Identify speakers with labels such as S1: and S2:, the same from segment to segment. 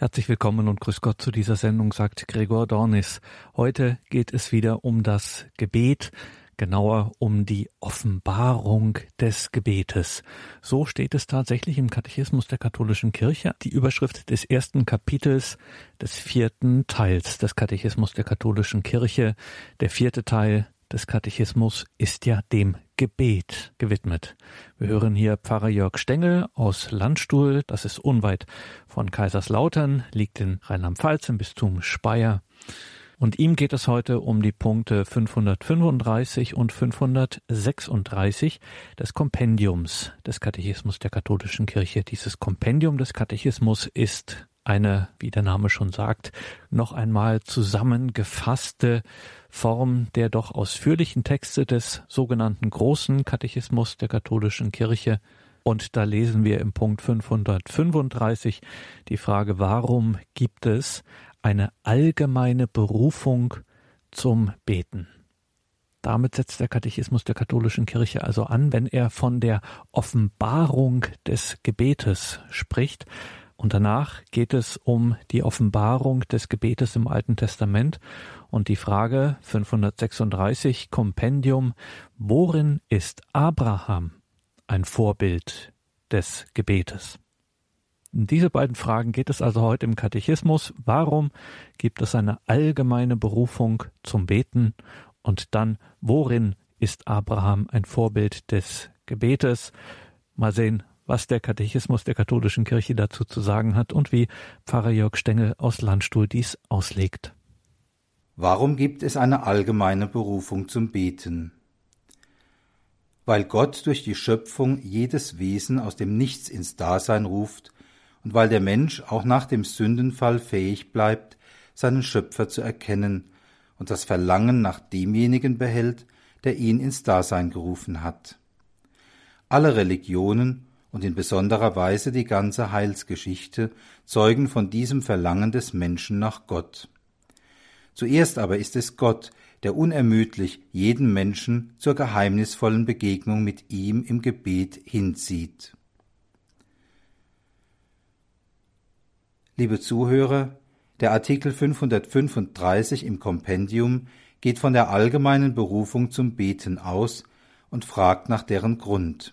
S1: Herzlich willkommen und grüß Gott zu dieser Sendung, sagt Gregor Dornis. Heute geht es wieder um das Gebet, genauer um die Offenbarung des Gebetes. So steht es tatsächlich im Katechismus der katholischen Kirche, die Überschrift des ersten Kapitels des vierten Teils des Katechismus der katholischen Kirche. Der vierte Teil des Katechismus ist ja dem Gebet gewidmet. Wir hören hier Pfarrer Jörg Stengel aus Landstuhl, das ist unweit von Kaiserslautern, liegt in Rheinland-Pfalz im Bistum Speyer. Und ihm geht es heute um die Punkte 535 und 536 des Kompendiums des Katechismus der katholischen Kirche. Dieses Kompendium des Katechismus ist eine, wie der Name schon sagt, noch einmal zusammengefasste Form der doch ausführlichen Texte des sogenannten Großen Katechismus der katholischen Kirche. Und da lesen wir im Punkt 535 die Frage, warum gibt es eine allgemeine Berufung zum Beten? Damit setzt der Katechismus der katholischen Kirche also an, wenn er von der Offenbarung des Gebetes spricht, und danach geht es um die Offenbarung des Gebetes im Alten Testament und die Frage 536 Kompendium, worin ist Abraham ein Vorbild des Gebetes? Diese beiden Fragen geht es also heute im Katechismus. Warum gibt es eine allgemeine Berufung zum Beten? Und dann, worin ist Abraham ein Vorbild des Gebetes? Mal sehen, was der Katechismus der katholischen Kirche dazu zu sagen hat und wie Pfarrer Jörg Stengel aus Landstuhl dies auslegt.
S2: Warum gibt es eine allgemeine Berufung zum Beten? Weil Gott durch die Schöpfung jedes Wesen aus dem Nichts ins Dasein ruft und weil der Mensch auch nach dem Sündenfall fähig bleibt, seinen Schöpfer zu erkennen und das Verlangen nach demjenigen behält, der ihn ins Dasein gerufen hat. Alle Religionen und in besonderer Weise die ganze Heilsgeschichte zeugen von diesem Verlangen des Menschen nach Gott. Zuerst aber ist es Gott, der unermüdlich jeden Menschen zur geheimnisvollen Begegnung mit ihm im Gebet hinzieht. Liebe Zuhörer, der Artikel 535 im Kompendium geht von der allgemeinen Berufung zum Beten aus und fragt nach deren Grund.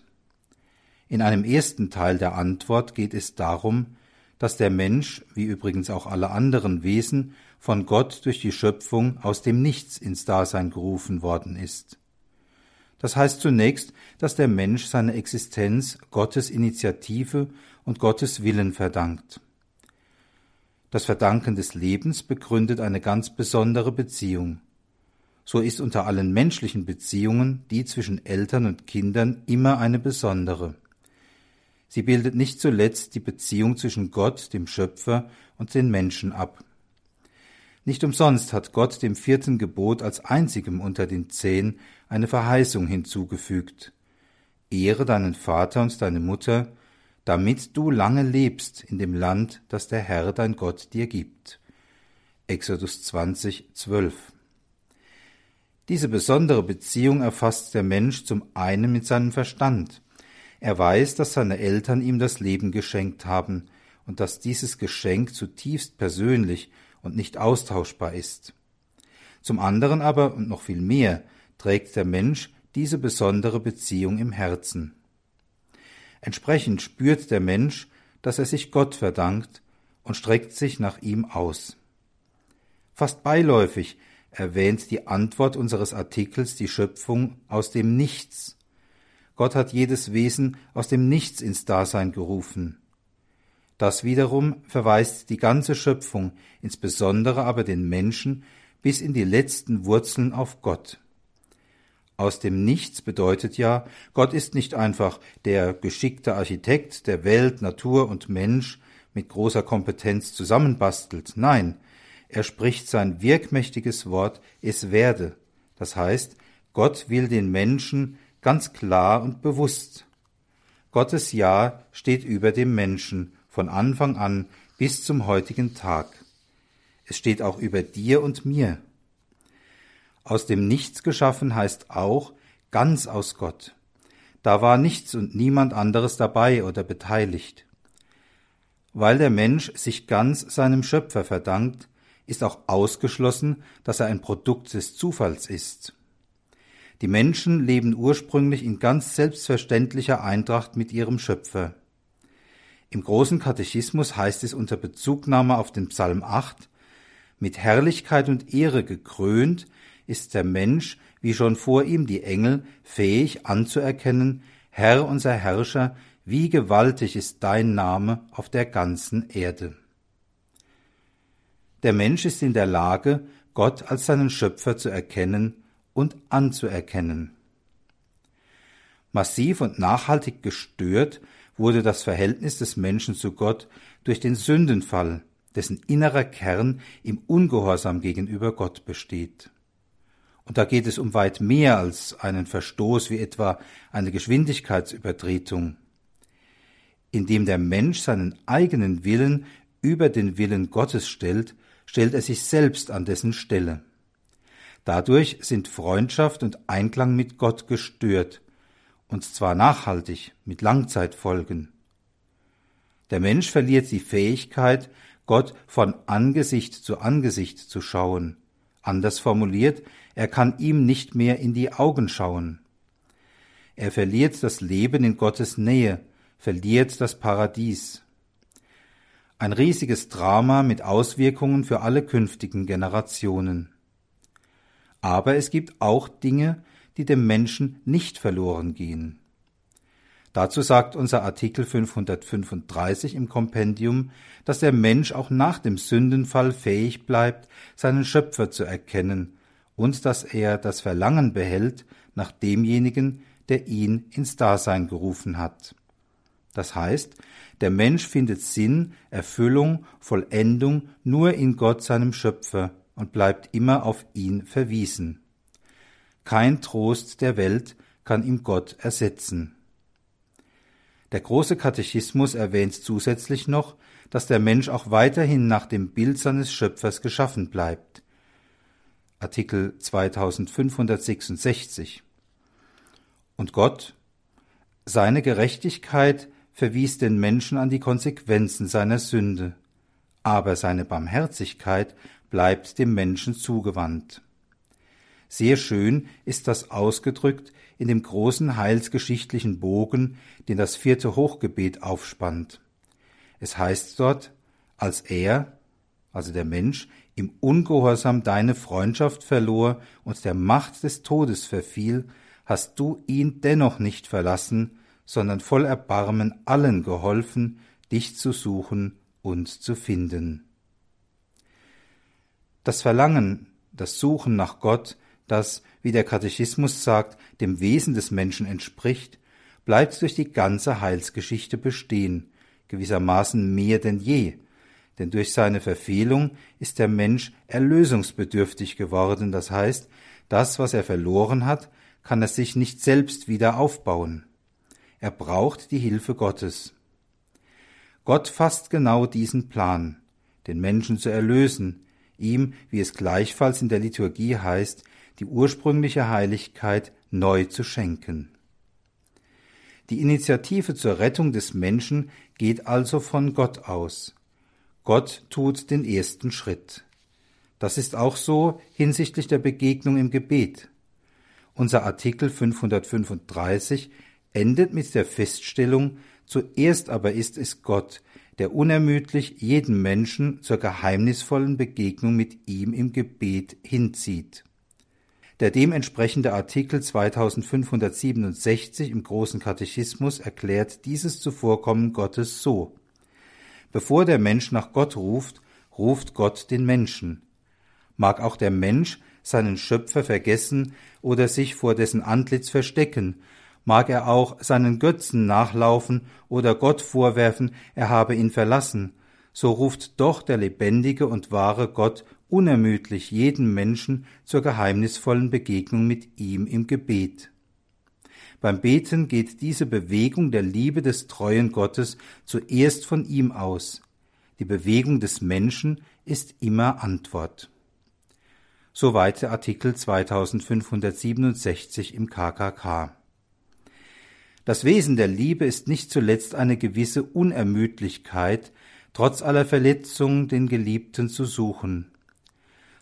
S2: In einem ersten Teil der Antwort geht es darum, dass der Mensch, wie übrigens auch alle anderen Wesen, von Gott durch die Schöpfung aus dem Nichts ins Dasein gerufen worden ist. Das heißt zunächst, dass der Mensch seine Existenz Gottes Initiative und Gottes Willen verdankt. Das Verdanken des Lebens begründet eine ganz besondere Beziehung. So ist unter allen menschlichen Beziehungen die zwischen Eltern und Kindern immer eine besondere. Sie bildet nicht zuletzt die Beziehung zwischen Gott, dem Schöpfer, und den Menschen ab. Nicht umsonst hat Gott dem vierten Gebot als einzigem unter den zehn eine Verheißung hinzugefügt. Ehre deinen Vater und deine Mutter, damit du lange lebst in dem Land, das der Herr dein Gott dir gibt. Exodus 20, 12. Diese besondere Beziehung erfasst der Mensch zum einen mit seinem Verstand, er weiß, dass seine Eltern ihm das Leben geschenkt haben und dass dieses Geschenk zutiefst persönlich und nicht austauschbar ist. Zum anderen aber und noch viel mehr trägt der Mensch diese besondere Beziehung im Herzen. Entsprechend spürt der Mensch, dass er sich Gott verdankt und streckt sich nach ihm aus. Fast beiläufig erwähnt die Antwort unseres Artikels die Schöpfung aus dem Nichts Gott hat jedes Wesen aus dem Nichts ins Dasein gerufen. Das wiederum verweist die ganze Schöpfung, insbesondere aber den Menschen, bis in die letzten Wurzeln auf Gott. Aus dem Nichts bedeutet ja, Gott ist nicht einfach der geschickte Architekt, der Welt, Natur und Mensch mit großer Kompetenz zusammenbastelt. Nein, er spricht sein wirkmächtiges Wort, es werde. Das heißt, Gott will den Menschen ganz klar und bewusst. Gottes Ja steht über dem Menschen von Anfang an bis zum heutigen Tag. Es steht auch über dir und mir. Aus dem Nichts geschaffen heißt auch ganz aus Gott. Da war nichts und niemand anderes dabei oder beteiligt. Weil der Mensch sich ganz seinem Schöpfer verdankt, ist auch ausgeschlossen, dass er ein Produkt des Zufalls ist. Die Menschen leben ursprünglich in ganz selbstverständlicher Eintracht mit ihrem Schöpfer. Im großen Katechismus heißt es unter Bezugnahme auf den Psalm 8, mit Herrlichkeit und Ehre gekrönt ist der Mensch, wie schon vor ihm die Engel, fähig anzuerkennen, Herr unser Herrscher, wie gewaltig ist dein Name auf der ganzen Erde. Der Mensch ist in der Lage, Gott als seinen Schöpfer zu erkennen und anzuerkennen. Massiv und nachhaltig gestört wurde das Verhältnis des Menschen zu Gott durch den Sündenfall, dessen innerer Kern im Ungehorsam gegenüber Gott besteht. Und da geht es um weit mehr als einen Verstoß wie etwa eine Geschwindigkeitsübertretung. Indem der Mensch seinen eigenen Willen über den Willen Gottes stellt, stellt er sich selbst an dessen Stelle. Dadurch sind Freundschaft und Einklang mit Gott gestört, und zwar nachhaltig, mit Langzeitfolgen. Der Mensch verliert die Fähigkeit, Gott von Angesicht zu Angesicht zu schauen. Anders formuliert, er kann ihm nicht mehr in die Augen schauen. Er verliert das Leben in Gottes Nähe, verliert das Paradies. Ein riesiges Drama mit Auswirkungen für alle künftigen Generationen. Aber es gibt auch Dinge, die dem Menschen nicht verloren gehen. Dazu sagt unser Artikel 535 im Kompendium, dass der Mensch auch nach dem Sündenfall fähig bleibt, seinen Schöpfer zu erkennen und dass er das Verlangen behält nach demjenigen, der ihn ins Dasein gerufen hat. Das heißt, der Mensch findet Sinn, Erfüllung, Vollendung nur in Gott seinem Schöpfer und bleibt immer auf ihn verwiesen. Kein Trost der Welt kann ihm Gott ersetzen. Der große Katechismus erwähnt zusätzlich noch, dass der Mensch auch weiterhin nach dem Bild seines Schöpfers geschaffen bleibt. Artikel 2566. Und Gott, seine Gerechtigkeit verwies den Menschen an die Konsequenzen seiner Sünde, aber seine Barmherzigkeit bleibt dem Menschen zugewandt. Sehr schön ist das ausgedrückt in dem großen heilsgeschichtlichen Bogen, den das vierte Hochgebet aufspannt. Es heißt dort, als er, also der Mensch, im Ungehorsam deine Freundschaft verlor und der Macht des Todes verfiel, hast du ihn dennoch nicht verlassen, sondern voll Erbarmen allen geholfen, dich zu suchen und zu finden. Das Verlangen, das Suchen nach Gott das, wie der Katechismus sagt, dem Wesen des Menschen entspricht, bleibt durch die ganze Heilsgeschichte bestehen, gewissermaßen mehr denn je, denn durch seine Verfehlung ist der Mensch erlösungsbedürftig geworden, das heißt, das, was er verloren hat, kann er sich nicht selbst wieder aufbauen. Er braucht die Hilfe Gottes. Gott fasst genau diesen Plan, den Menschen zu erlösen, ihm, wie es gleichfalls in der Liturgie heißt, die ursprüngliche Heiligkeit neu zu schenken. Die Initiative zur Rettung des Menschen geht also von Gott aus. Gott tut den ersten Schritt. Das ist auch so hinsichtlich der Begegnung im Gebet. Unser Artikel 535 endet mit der Feststellung, zuerst aber ist es Gott, der unermüdlich jeden Menschen zur geheimnisvollen Begegnung mit ihm im Gebet hinzieht. Der dementsprechende Artikel 2567 im Großen Katechismus erklärt dieses Zuvorkommen Gottes so. Bevor der Mensch nach Gott ruft, ruft Gott den Menschen. Mag auch der Mensch seinen Schöpfer vergessen oder sich vor dessen Antlitz verstecken, mag er auch seinen Götzen nachlaufen oder Gott vorwerfen, er habe ihn verlassen, so ruft doch der lebendige und wahre Gott unermüdlich jeden Menschen zur geheimnisvollen Begegnung mit ihm im Gebet. Beim Beten geht diese Bewegung der Liebe des treuen Gottes zuerst von ihm aus. Die Bewegung des Menschen ist immer Antwort. Soweit der Artikel 2567 im KKK. Das Wesen der Liebe ist nicht zuletzt eine gewisse Unermüdlichkeit, trotz aller Verletzungen den Geliebten zu suchen.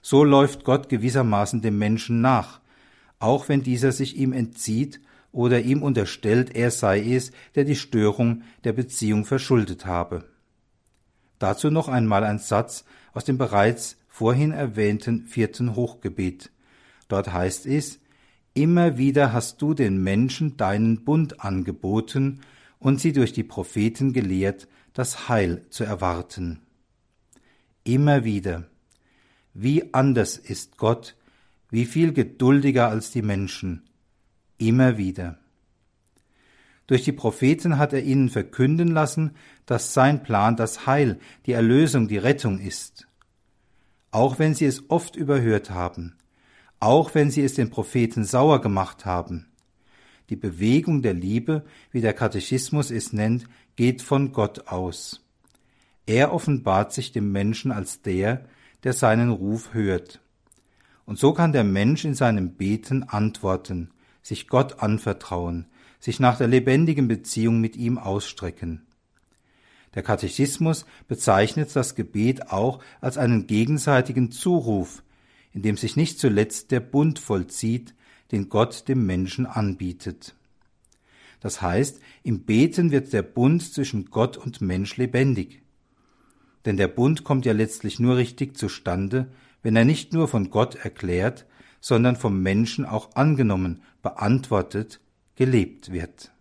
S2: So läuft Gott gewissermaßen dem Menschen nach, auch wenn dieser sich ihm entzieht oder ihm unterstellt, er sei es, der die Störung der Beziehung verschuldet habe. Dazu noch einmal ein Satz aus dem bereits vorhin erwähnten vierten Hochgebet. Dort heißt es, Immer wieder hast du den Menschen deinen Bund angeboten und sie durch die Propheten gelehrt, das Heil zu erwarten. Immer wieder. Wie anders ist Gott, wie viel geduldiger als die Menschen, immer wieder. Durch die Propheten hat er ihnen verkünden lassen, dass sein Plan das Heil, die Erlösung, die Rettung ist. Auch wenn sie es oft überhört haben, auch wenn sie es den Propheten sauer gemacht haben. Die Bewegung der Liebe, wie der Katechismus es nennt, geht von Gott aus. Er offenbart sich dem Menschen als der, der seinen Ruf hört. Und so kann der Mensch in seinem Beten antworten, sich Gott anvertrauen, sich nach der lebendigen Beziehung mit ihm ausstrecken. Der Katechismus bezeichnet das Gebet auch als einen gegenseitigen Zuruf, in dem sich nicht zuletzt der Bund vollzieht, den Gott dem Menschen anbietet. Das heißt, im Beten wird der Bund zwischen Gott und Mensch lebendig. Denn der Bund kommt ja letztlich nur richtig zustande, wenn er nicht nur von Gott erklärt, sondern vom Menschen auch angenommen, beantwortet, gelebt wird.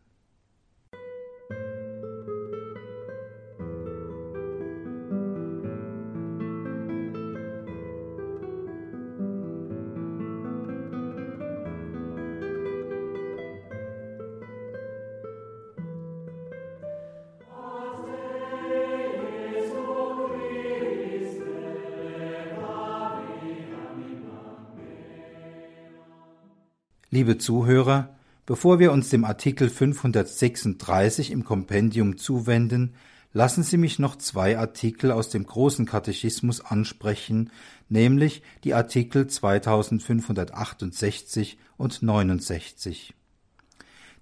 S2: Liebe Zuhörer, bevor wir uns dem Artikel 536 im Kompendium zuwenden, lassen Sie mich noch zwei Artikel aus dem großen Katechismus ansprechen, nämlich die Artikel 2568 und 69.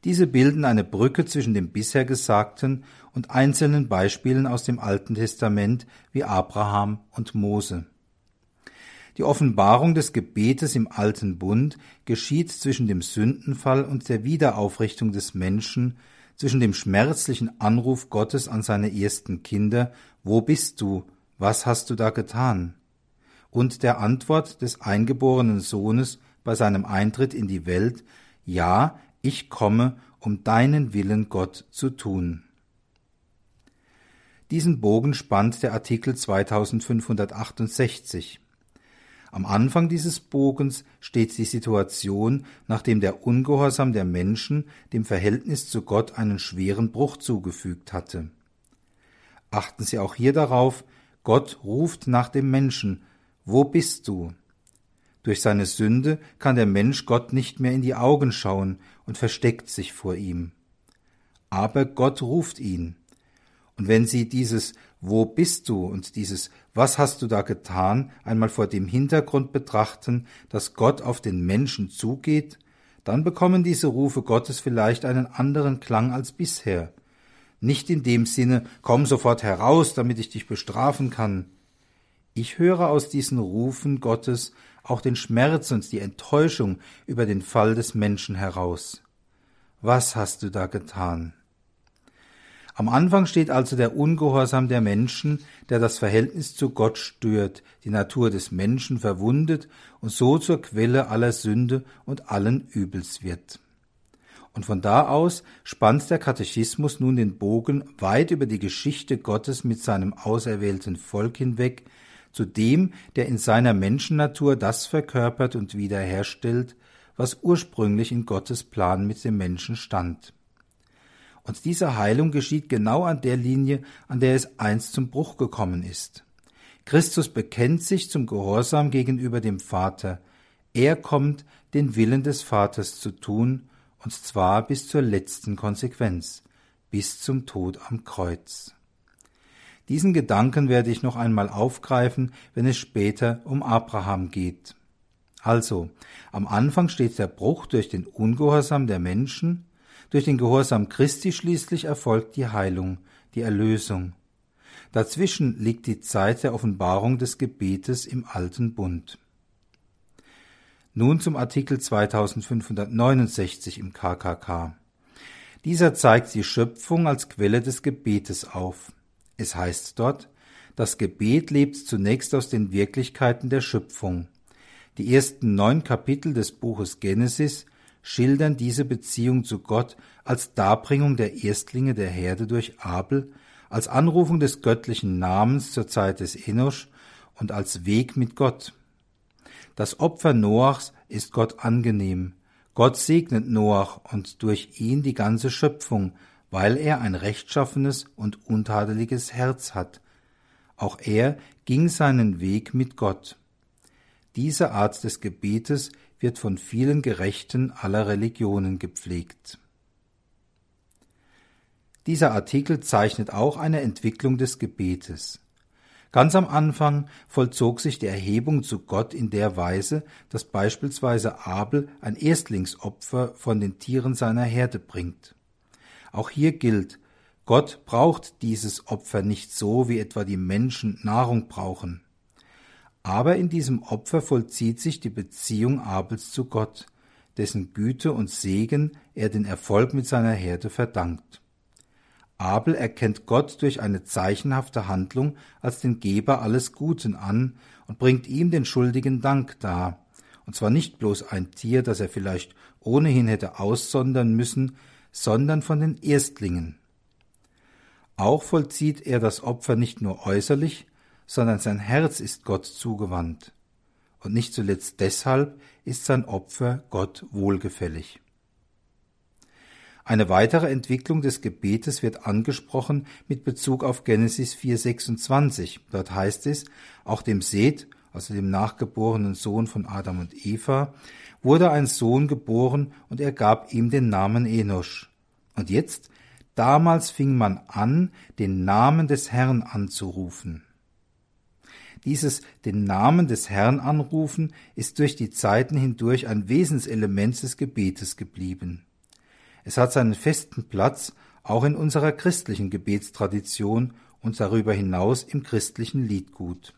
S2: Diese bilden eine Brücke zwischen dem bisher Gesagten und einzelnen Beispielen aus dem Alten Testament wie Abraham und Mose. Die Offenbarung des Gebetes im alten Bund geschieht zwischen dem Sündenfall und der Wiederaufrichtung des Menschen, zwischen dem schmerzlichen Anruf Gottes an seine ersten Kinder Wo bist du? Was hast du da getan? und der Antwort des eingeborenen Sohnes bei seinem Eintritt in die Welt Ja, ich komme, um deinen Willen Gott zu tun. Diesen Bogen spannt der Artikel 2568. Am Anfang dieses Bogens steht die Situation, nachdem der Ungehorsam der Menschen dem Verhältnis zu Gott einen schweren Bruch zugefügt hatte. Achten Sie auch hier darauf, Gott ruft nach dem Menschen, Wo bist du? Durch seine Sünde kann der Mensch Gott nicht mehr in die Augen schauen und versteckt sich vor ihm. Aber Gott ruft ihn. Und wenn Sie dieses Wo bist du und dieses Was hast du da getan einmal vor dem Hintergrund betrachten, dass Gott auf den Menschen zugeht, dann bekommen diese Rufe Gottes vielleicht einen anderen Klang als bisher. Nicht in dem Sinne, komm sofort heraus, damit ich dich bestrafen kann. Ich höre aus diesen Rufen Gottes auch den Schmerz und die Enttäuschung über den Fall des Menschen heraus. Was hast du da getan? Am Anfang steht also der Ungehorsam der Menschen, der das Verhältnis zu Gott stört, die Natur des Menschen verwundet und so zur Quelle aller Sünde und allen Übels wird. Und von da aus spannt der Katechismus nun den Bogen weit über die Geschichte Gottes mit seinem auserwählten Volk hinweg, zu dem, der in seiner Menschennatur das verkörpert und wiederherstellt, was ursprünglich in Gottes Plan mit dem Menschen stand. Und diese Heilung geschieht genau an der Linie, an der es einst zum Bruch gekommen ist. Christus bekennt sich zum Gehorsam gegenüber dem Vater. Er kommt, den Willen des Vaters zu tun, und zwar bis zur letzten Konsequenz, bis zum Tod am Kreuz. Diesen Gedanken werde ich noch einmal aufgreifen, wenn es später um Abraham geht. Also, am Anfang steht der Bruch durch den Ungehorsam der Menschen, durch den Gehorsam Christi schließlich erfolgt die Heilung, die Erlösung. Dazwischen liegt die Zeit der Offenbarung des Gebetes im alten Bund. Nun zum Artikel 2569 im KKK. Dieser zeigt die Schöpfung als Quelle des Gebetes auf. Es heißt dort, das Gebet lebt zunächst aus den Wirklichkeiten der Schöpfung. Die ersten neun Kapitel des Buches Genesis schildern diese Beziehung zu Gott als Darbringung der Erstlinge der Herde durch Abel, als Anrufung des göttlichen Namens zur Zeit des Enosch und als Weg mit Gott. Das Opfer Noachs ist Gott angenehm. Gott segnet Noach und durch ihn die ganze Schöpfung, weil er ein rechtschaffenes und untadeliges Herz hat. Auch er ging seinen Weg mit Gott. Diese Art des Gebetes wird von vielen Gerechten aller Religionen gepflegt. Dieser Artikel zeichnet auch eine Entwicklung des Gebetes. Ganz am Anfang vollzog sich die Erhebung zu Gott in der Weise, dass beispielsweise Abel ein Erstlingsopfer von den Tieren seiner Herde bringt. Auch hier gilt, Gott braucht dieses Opfer nicht so, wie etwa die Menschen Nahrung brauchen. Aber in diesem Opfer vollzieht sich die Beziehung Abels zu Gott, dessen Güte und Segen er den Erfolg mit seiner Herde verdankt. Abel erkennt Gott durch eine zeichenhafte Handlung als den Geber alles Guten an und bringt ihm den schuldigen Dank dar, und zwar nicht bloß ein Tier, das er vielleicht ohnehin hätte aussondern müssen, sondern von den Erstlingen. Auch vollzieht er das Opfer nicht nur äußerlich, sondern sein Herz ist Gott zugewandt. Und nicht zuletzt deshalb ist sein Opfer Gott wohlgefällig. Eine weitere Entwicklung des Gebetes wird angesprochen mit Bezug auf Genesis 4,26. Dort heißt es, auch dem Seth, also dem nachgeborenen Sohn von Adam und Eva, wurde ein Sohn geboren und er gab ihm den Namen Enosch. Und jetzt, damals fing man an, den Namen des Herrn anzurufen. Dieses den Namen des Herrn anrufen ist durch die Zeiten hindurch ein Wesenselement des Gebetes geblieben. Es hat seinen festen Platz auch in unserer christlichen Gebetstradition und darüber hinaus im christlichen Liedgut.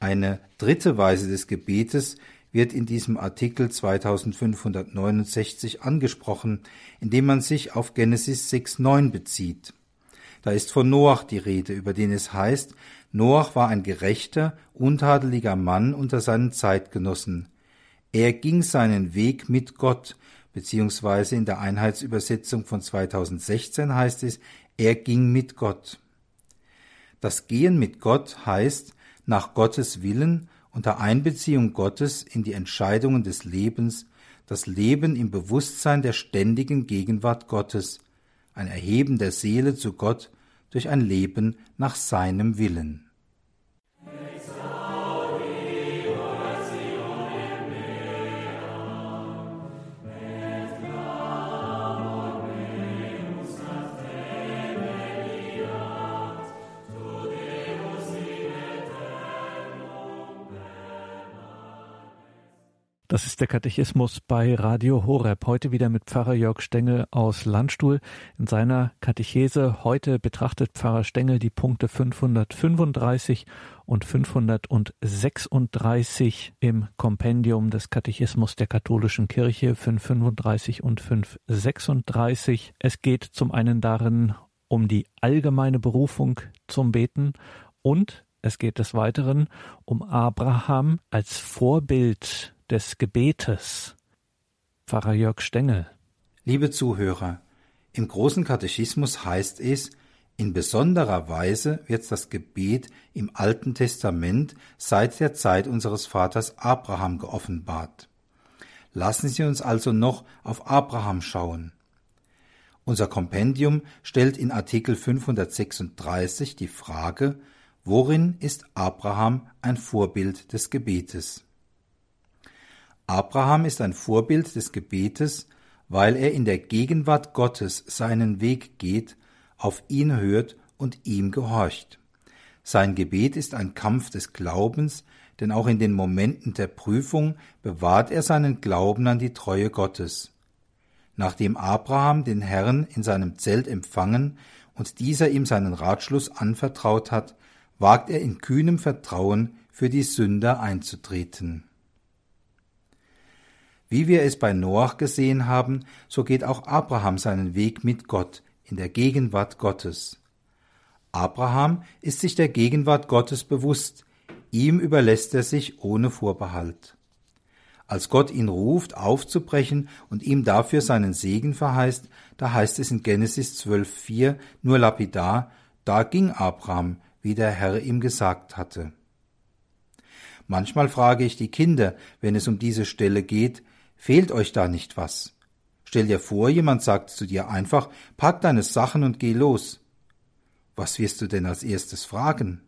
S2: Eine dritte Weise des Gebetes wird in diesem Artikel 2569 angesprochen, indem man sich auf Genesis 6.9 bezieht. Da ist von Noach die Rede, über den es heißt, Noach war ein gerechter, untadeliger Mann unter seinen Zeitgenossen. Er ging seinen Weg mit Gott, beziehungsweise in der Einheitsübersetzung von 2016 heißt es, er ging mit Gott. Das Gehen mit Gott heißt, nach Gottes Willen unter Einbeziehung Gottes in die Entscheidungen des Lebens, das Leben im Bewusstsein der ständigen Gegenwart Gottes, ein Erheben der Seele zu Gott durch ein Leben nach seinem Willen.
S1: Das ist der Katechismus bei Radio Horeb. Heute wieder mit Pfarrer Jörg Stengel aus Landstuhl. In seiner Katechese heute betrachtet Pfarrer Stengel die Punkte 535 und 536 im Kompendium des Katechismus der katholischen Kirche 535 und 536. Es geht zum einen darin um die allgemeine Berufung zum Beten und es geht des Weiteren um Abraham als Vorbild des Gebetes. Pfarrer Jörg Stengel.
S2: Liebe Zuhörer, im großen Katechismus heißt es, in besonderer Weise wird das Gebet im Alten Testament seit der Zeit unseres Vaters Abraham geoffenbart. Lassen Sie uns also noch auf Abraham schauen. Unser Kompendium stellt in Artikel 536 die Frage, worin ist Abraham ein Vorbild des Gebetes? Abraham ist ein Vorbild des Gebetes, weil er in der Gegenwart Gottes seinen Weg geht, auf ihn hört und ihm gehorcht. Sein Gebet ist ein Kampf des Glaubens, denn auch in den Momenten der Prüfung bewahrt er seinen Glauben an die Treue Gottes. Nachdem Abraham den Herrn in seinem Zelt empfangen und dieser ihm seinen Ratschluss anvertraut hat, wagt er in kühnem Vertrauen für die Sünder einzutreten. Wie wir es bei Noach gesehen haben, so geht auch Abraham seinen Weg mit Gott in der Gegenwart Gottes. Abraham ist sich der Gegenwart Gottes bewusst, ihm überlässt er sich ohne Vorbehalt. Als Gott ihn ruft, aufzubrechen und ihm dafür seinen Segen verheißt, da heißt es in Genesis 12,4 nur lapidar, da ging Abraham, wie der Herr ihm gesagt hatte. Manchmal frage ich die Kinder, wenn es um diese Stelle geht, fehlt euch da nicht was? Stell dir vor, jemand sagt zu dir einfach, pack deine Sachen und geh los. Was wirst du denn als erstes fragen?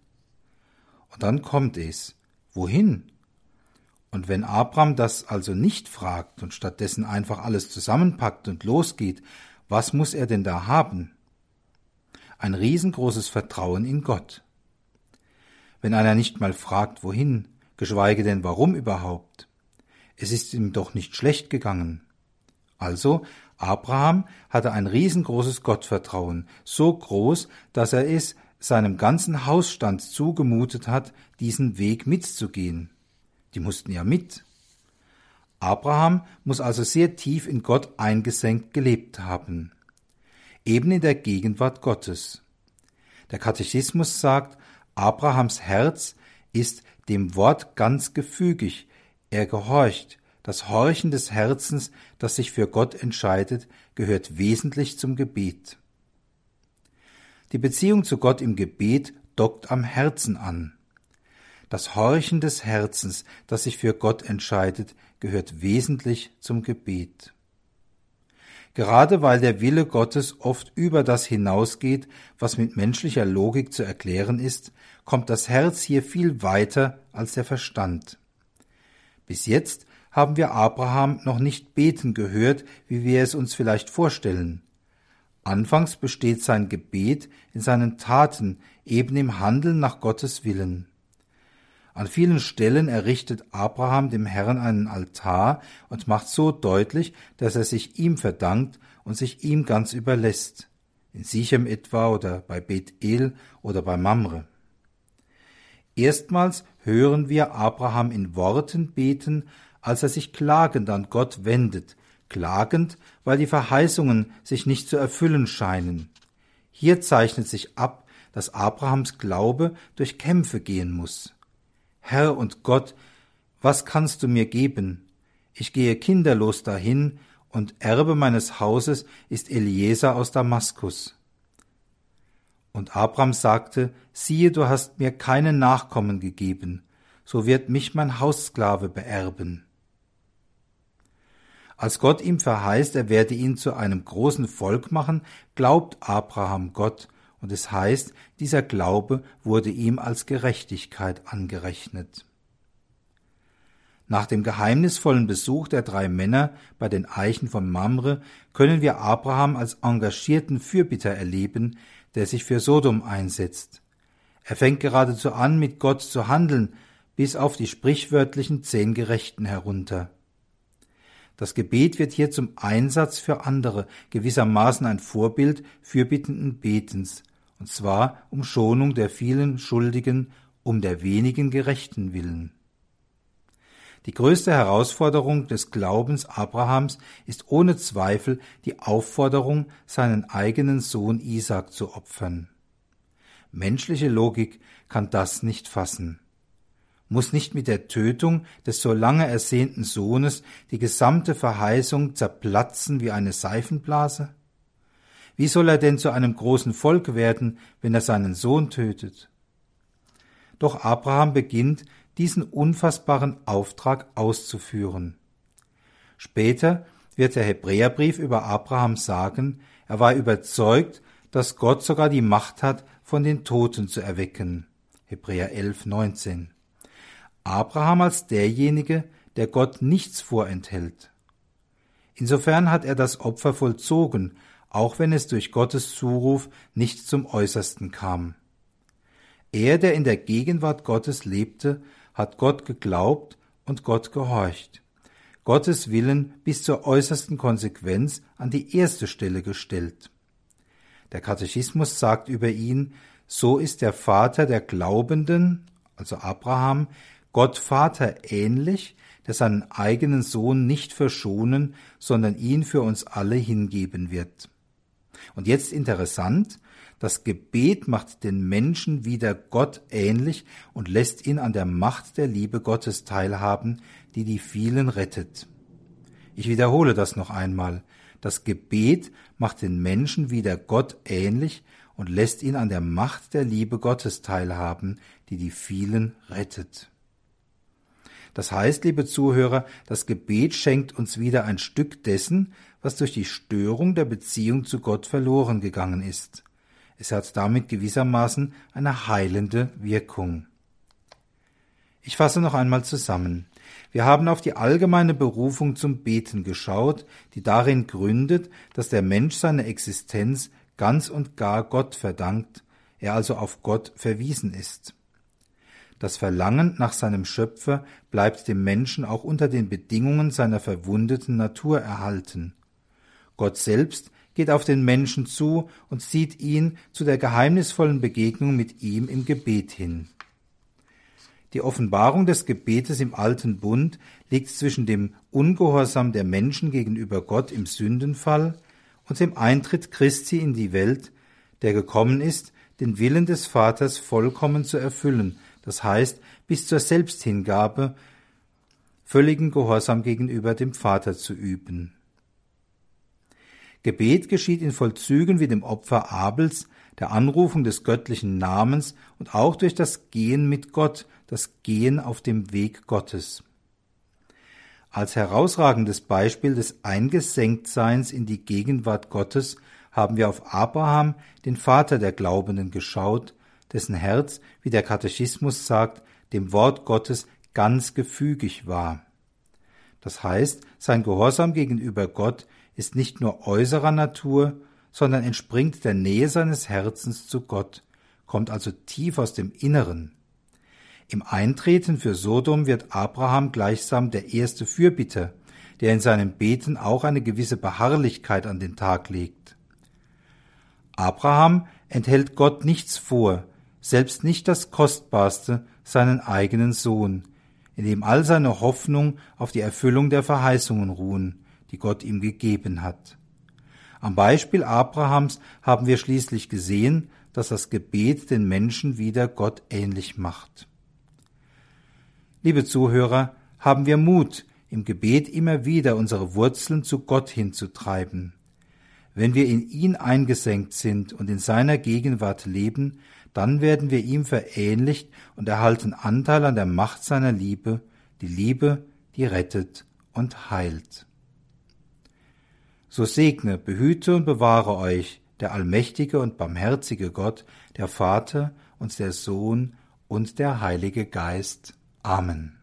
S2: Und dann kommt es. Wohin? Und wenn Abraham das also nicht fragt und stattdessen einfach alles zusammenpackt und losgeht, was muss er denn da haben? Ein riesengroßes Vertrauen in Gott. Wenn einer nicht mal fragt, wohin, geschweige denn warum überhaupt. Es ist ihm doch nicht schlecht gegangen. Also, Abraham hatte ein riesengroßes Gottvertrauen, so groß, dass er es seinem ganzen Hausstand zugemutet hat, diesen Weg mitzugehen. Die mussten ja mit. Abraham muss also sehr tief in Gott eingesenkt gelebt haben. Eben in der Gegenwart Gottes. Der Katechismus sagt, Abrahams Herz ist dem Wort ganz gefügig, er gehorcht, das Horchen des Herzens, das sich für Gott entscheidet, gehört wesentlich zum Gebet. Die Beziehung zu Gott im Gebet dockt am Herzen an. Das Horchen des Herzens, das sich für Gott entscheidet, gehört wesentlich zum Gebet. Gerade weil der Wille Gottes oft über das hinausgeht, was mit menschlicher Logik zu erklären ist, kommt das Herz hier viel weiter als der Verstand. Bis jetzt haben wir Abraham noch nicht beten gehört, wie wir es uns vielleicht vorstellen. Anfangs besteht sein Gebet in seinen Taten, eben im Handeln nach Gottes Willen. An vielen Stellen errichtet Abraham dem Herrn einen Altar und macht so deutlich, dass er sich ihm verdankt und sich ihm ganz überlässt. In Sichem etwa oder bei Bethel oder bei Mamre. Erstmals hören wir Abraham in Worten beten, als er sich klagend an Gott wendet, klagend, weil die Verheißungen sich nicht zu erfüllen scheinen. Hier zeichnet sich ab, dass Abrahams Glaube durch Kämpfe gehen muss. Herr und Gott, was kannst du mir geben? Ich gehe kinderlos dahin, und Erbe meines Hauses ist Eliezer aus Damaskus. Und Abraham sagte, siehe, du hast mir keinen Nachkommen gegeben, so wird mich mein Haussklave beerben. Als Gott ihm verheißt, er werde ihn zu einem großen Volk machen, glaubt Abraham Gott und es heißt, dieser Glaube wurde ihm als Gerechtigkeit angerechnet. Nach dem geheimnisvollen Besuch der drei Männer bei den Eichen von Mamre können wir Abraham als engagierten Fürbitter erleben, der sich für Sodom einsetzt. Er fängt geradezu an, mit Gott zu handeln, bis auf die sprichwörtlichen zehn Gerechten herunter. Das Gebet wird hier zum Einsatz für andere, gewissermaßen ein Vorbild fürbittenden Betens, und zwar um Schonung der vielen Schuldigen, um der wenigen Gerechten willen. Die größte Herausforderung des Glaubens Abrahams ist ohne Zweifel die Aufforderung, seinen eigenen Sohn Isaac zu opfern. Menschliche Logik kann das nicht fassen. Muss nicht mit der Tötung des so lange ersehnten Sohnes die gesamte Verheißung zerplatzen wie eine Seifenblase? Wie soll er denn zu einem großen Volk werden, wenn er seinen Sohn tötet? Doch Abraham beginnt, diesen unfassbaren Auftrag auszuführen. Später wird der Hebräerbrief über Abraham sagen, er war überzeugt, dass Gott sogar die Macht hat, von den Toten zu erwecken. Hebräer 11, 19. Abraham als derjenige, der Gott nichts vorenthält. Insofern hat er das Opfer vollzogen, auch wenn es durch Gottes Zuruf nicht zum Äußersten kam. Er, der in der Gegenwart Gottes lebte, hat Gott geglaubt und Gott gehorcht. Gottes Willen bis zur äußersten Konsequenz an die erste Stelle gestellt. Der Katechismus sagt über ihn, so ist der Vater der Glaubenden, also Abraham, Gott Vater ähnlich, der seinen eigenen Sohn nicht verschonen, sondern ihn für uns alle hingeben wird. Und jetzt interessant, das Gebet macht den Menschen wieder Gott ähnlich und lässt ihn an der Macht der Liebe Gottes teilhaben, die die vielen rettet. Ich wiederhole das noch einmal. Das Gebet macht den Menschen wieder Gott ähnlich und lässt ihn an der Macht der Liebe Gottes teilhaben, die die vielen rettet. Das heißt, liebe Zuhörer, das Gebet schenkt uns wieder ein Stück dessen, was durch die Störung der Beziehung zu Gott verloren gegangen ist. Es hat damit gewissermaßen eine heilende Wirkung. Ich fasse noch einmal zusammen. Wir haben auf die allgemeine Berufung zum Beten geschaut, die darin gründet, dass der Mensch seine Existenz ganz und gar Gott verdankt, er also auf Gott verwiesen ist. Das Verlangen nach seinem Schöpfer bleibt dem Menschen auch unter den Bedingungen seiner verwundeten Natur erhalten. Gott selbst geht auf den Menschen zu und zieht ihn zu der geheimnisvollen Begegnung mit ihm im Gebet hin. Die Offenbarung des Gebetes im alten Bund liegt zwischen dem Ungehorsam der Menschen gegenüber Gott im Sündenfall und dem Eintritt Christi in die Welt, der gekommen ist, den Willen des Vaters vollkommen zu erfüllen, das heißt bis zur Selbsthingabe, völligen Gehorsam gegenüber dem Vater zu üben. Gebet geschieht in Vollzügen wie dem Opfer Abels, der Anrufung des göttlichen Namens und auch durch das Gehen mit Gott, das Gehen auf dem Weg Gottes. Als herausragendes Beispiel des Eingesenktseins in die Gegenwart Gottes haben wir auf Abraham, den Vater der Glaubenden, geschaut, dessen Herz, wie der Katechismus sagt, dem Wort Gottes ganz gefügig war. Das heißt, sein Gehorsam gegenüber Gott ist nicht nur äußerer Natur, sondern entspringt der Nähe seines Herzens zu Gott, kommt also tief aus dem Inneren. Im Eintreten für Sodom wird Abraham gleichsam der erste Fürbitter, der in seinem Beten auch eine gewisse Beharrlichkeit an den Tag legt. Abraham enthält Gott nichts vor, selbst nicht das Kostbarste, seinen eigenen Sohn, in dem all seine Hoffnung auf die Erfüllung der Verheißungen ruhen, die Gott ihm gegeben hat. Am Beispiel Abrahams haben wir schließlich gesehen, dass das Gebet den Menschen wieder Gott ähnlich macht. Liebe Zuhörer, haben wir Mut, im Gebet immer wieder unsere Wurzeln zu Gott hinzutreiben. Wenn wir in ihn eingesenkt sind und in seiner Gegenwart leben, dann werden wir ihm verähnlicht und erhalten Anteil an der Macht seiner Liebe, die Liebe, die rettet und heilt. So segne, behüte und bewahre euch der allmächtige und barmherzige Gott, der Vater und der Sohn und der Heilige Geist. Amen.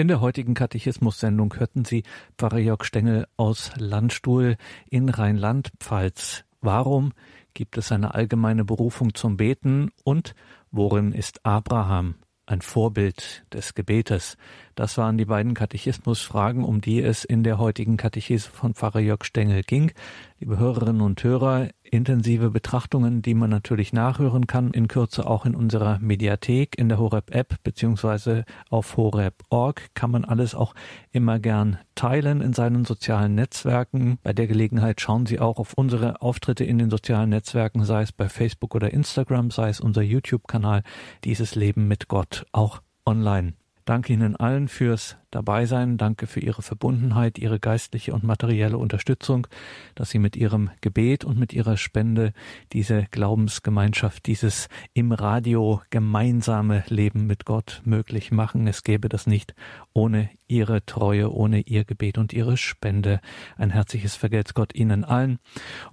S1: In der heutigen Katechismus-Sendung hörten Sie Pfarrer Jörg Stengel aus Landstuhl in Rheinland-Pfalz. Warum gibt es eine allgemeine Berufung zum Beten und worin ist Abraham ein Vorbild des Gebetes? Das waren die beiden Katechismusfragen, um die es in der heutigen Katechese von Pfarrer Jörg Stengel ging. Liebe Hörerinnen und Hörer, intensive Betrachtungen, die man natürlich nachhören kann, in Kürze auch in unserer Mediathek, in der Horeb-App beziehungsweise auf horeb.org kann man alles auch immer gern teilen in seinen sozialen Netzwerken. Bei der Gelegenheit schauen Sie auch auf unsere Auftritte in den sozialen Netzwerken, sei es bei Facebook oder Instagram, sei es unser YouTube-Kanal, dieses Leben mit Gott, auch online. Danke Ihnen allen fürs Dabeisein. Danke für Ihre Verbundenheit, Ihre geistliche und materielle Unterstützung, dass Sie mit Ihrem Gebet und mit Ihrer Spende diese Glaubensgemeinschaft, dieses im Radio gemeinsame Leben mit Gott möglich machen. Es gäbe das nicht ohne Ihre Treue, ohne Ihr Gebet und Ihre Spende. Ein herzliches Vergelt's Gott Ihnen allen.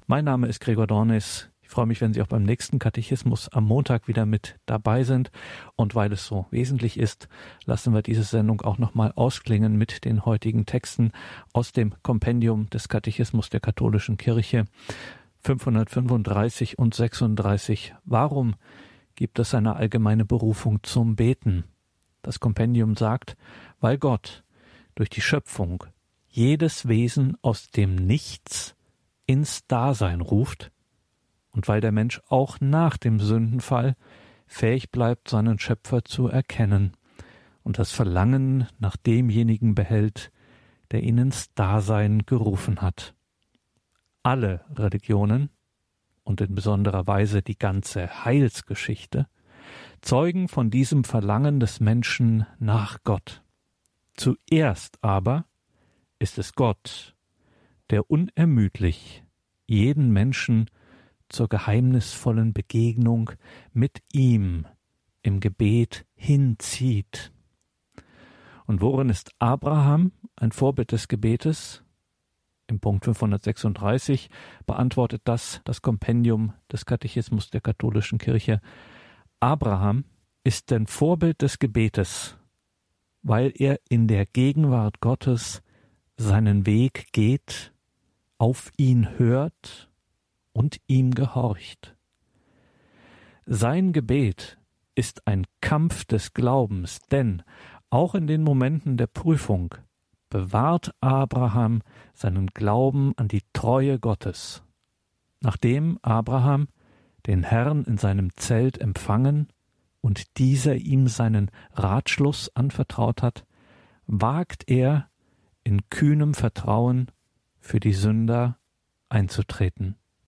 S1: Mein Name ist Gregor Dornis. Ich freue mich, wenn Sie auch beim nächsten Katechismus am Montag wieder mit dabei sind. Und weil es so wesentlich ist, lassen wir diese Sendung auch nochmal ausklingen mit den heutigen Texten aus dem Kompendium des Katechismus der katholischen Kirche. 535 und 36. Warum gibt es eine allgemeine Berufung zum Beten? Das Kompendium sagt, weil Gott durch die Schöpfung jedes Wesen aus dem Nichts ins Dasein ruft und weil der Mensch auch nach dem Sündenfall fähig bleibt, seinen Schöpfer zu erkennen und das Verlangen nach demjenigen behält, der ihn ins Dasein gerufen hat. Alle Religionen und in besonderer Weise die ganze Heilsgeschichte zeugen von diesem Verlangen des Menschen nach Gott. Zuerst aber ist es Gott, der unermüdlich jeden Menschen zur geheimnisvollen Begegnung mit ihm im Gebet hinzieht. Und worin ist Abraham ein Vorbild des Gebetes? Im Punkt 536 beantwortet das das Kompendium des Katechismus der katholischen Kirche. Abraham ist ein Vorbild des Gebetes, weil er in der Gegenwart Gottes seinen Weg geht, auf ihn hört und ihm gehorcht. Sein Gebet ist ein Kampf des Glaubens, denn auch in den Momenten der Prüfung bewahrt Abraham seinen Glauben an die Treue Gottes. Nachdem Abraham den Herrn in seinem Zelt empfangen und dieser ihm seinen Ratschluss anvertraut hat, wagt er in kühnem Vertrauen für die Sünder einzutreten.